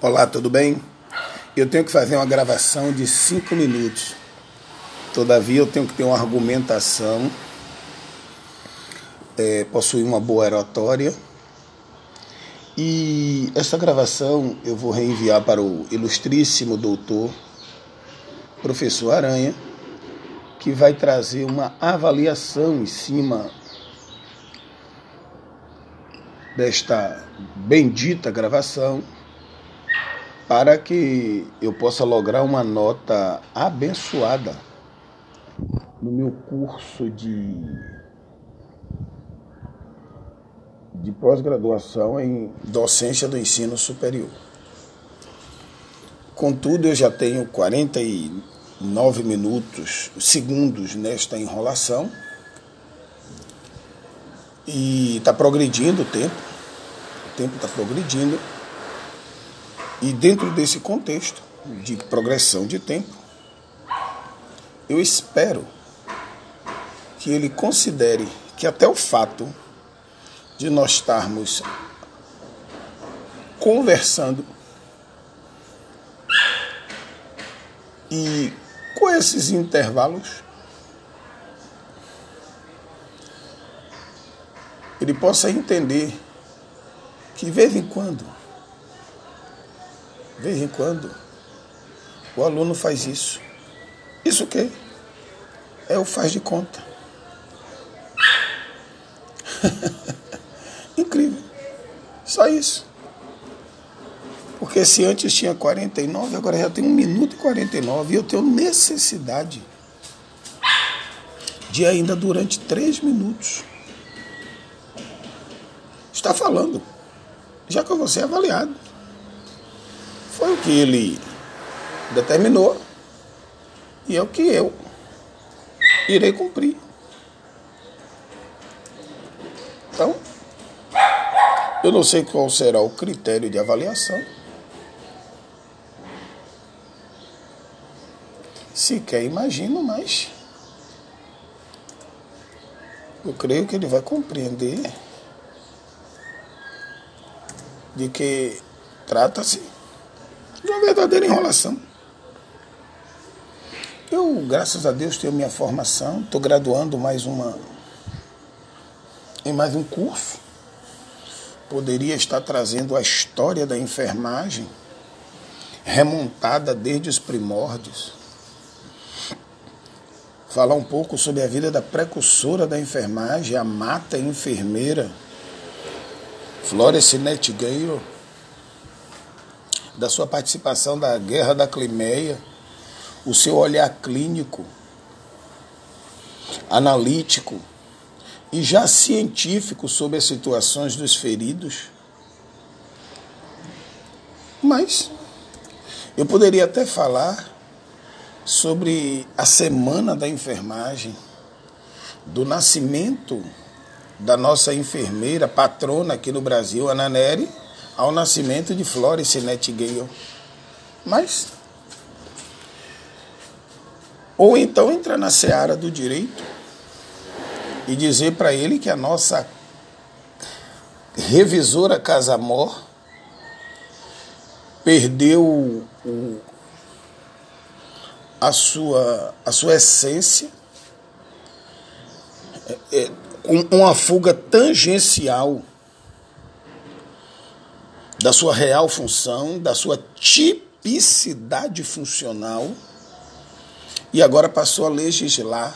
Olá, tudo bem? Eu tenho que fazer uma gravação de cinco minutos. Todavia, eu tenho que ter uma argumentação, é, possuir uma boa oratória. E essa gravação eu vou reenviar para o ilustríssimo doutor, professor Aranha, que vai trazer uma avaliação em cima desta bendita gravação para que eu possa lograr uma nota abençoada no meu curso de, de pós-graduação em docência do ensino superior. Contudo, eu já tenho 49 minutos, segundos nesta enrolação e está progredindo o tempo tempo está progredindo. E dentro desse contexto de progressão de tempo, eu espero que ele considere que até o fato de nós estarmos conversando e com esses intervalos ele possa entender que de vez em quando, de vez em quando, o aluno faz isso. Isso o quê? É o faz de conta. Incrível. Só isso. Porque se antes tinha 49, agora já tem 1 minuto e 49. E eu tenho necessidade de ainda durante 3 minutos estar falando já que eu vou ser avaliado. Foi o que ele determinou e é o que eu irei cumprir. Então, eu não sei qual será o critério de avaliação. Sequer imagino, mas eu creio que ele vai compreender de que trata-se de uma verdadeira enrolação. Eu, graças a Deus, tenho minha formação, estou graduando mais uma em mais um curso. Poderia estar trazendo a história da enfermagem, remontada desde os primórdios. Falar um pouco sobre a vida da precursora da enfermagem, a mata enfermeira Florence Nightingale, da sua participação da Guerra da Crimeia, o seu olhar clínico, analítico e já científico sobre as situações dos feridos. Mas eu poderia até falar sobre a semana da enfermagem, do nascimento da nossa enfermeira, patrona aqui no Brasil, Ana Neri, ao nascimento de Florence Nightingale. Mas. Ou então entrar na seara do direito e dizer para ele que a nossa revisora Casamor perdeu o, a, sua, a sua essência. É, é, uma fuga tangencial da sua real função, da sua tipicidade funcional, e agora passou a legislar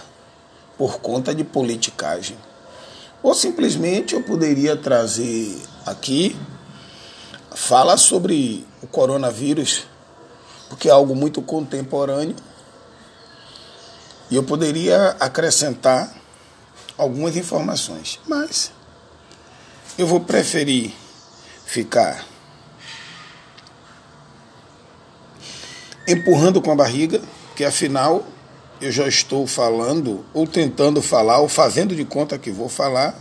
por conta de politicagem. Ou simplesmente eu poderia trazer aqui, fala sobre o coronavírus, porque é algo muito contemporâneo, e eu poderia acrescentar algumas informações, mas eu vou preferir ficar empurrando com a barriga, que afinal eu já estou falando, ou tentando falar, ou fazendo de conta que vou falar,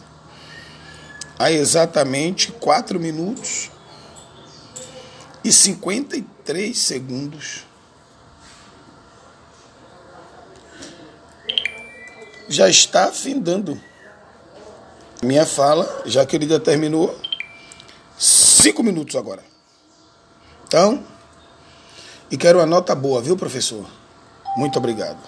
há exatamente 4 minutos e 53 segundos. já está findando. Minha fala, já que ele determinou, cinco minutos agora. Então, e quero uma nota boa, viu, professor? Muito obrigado.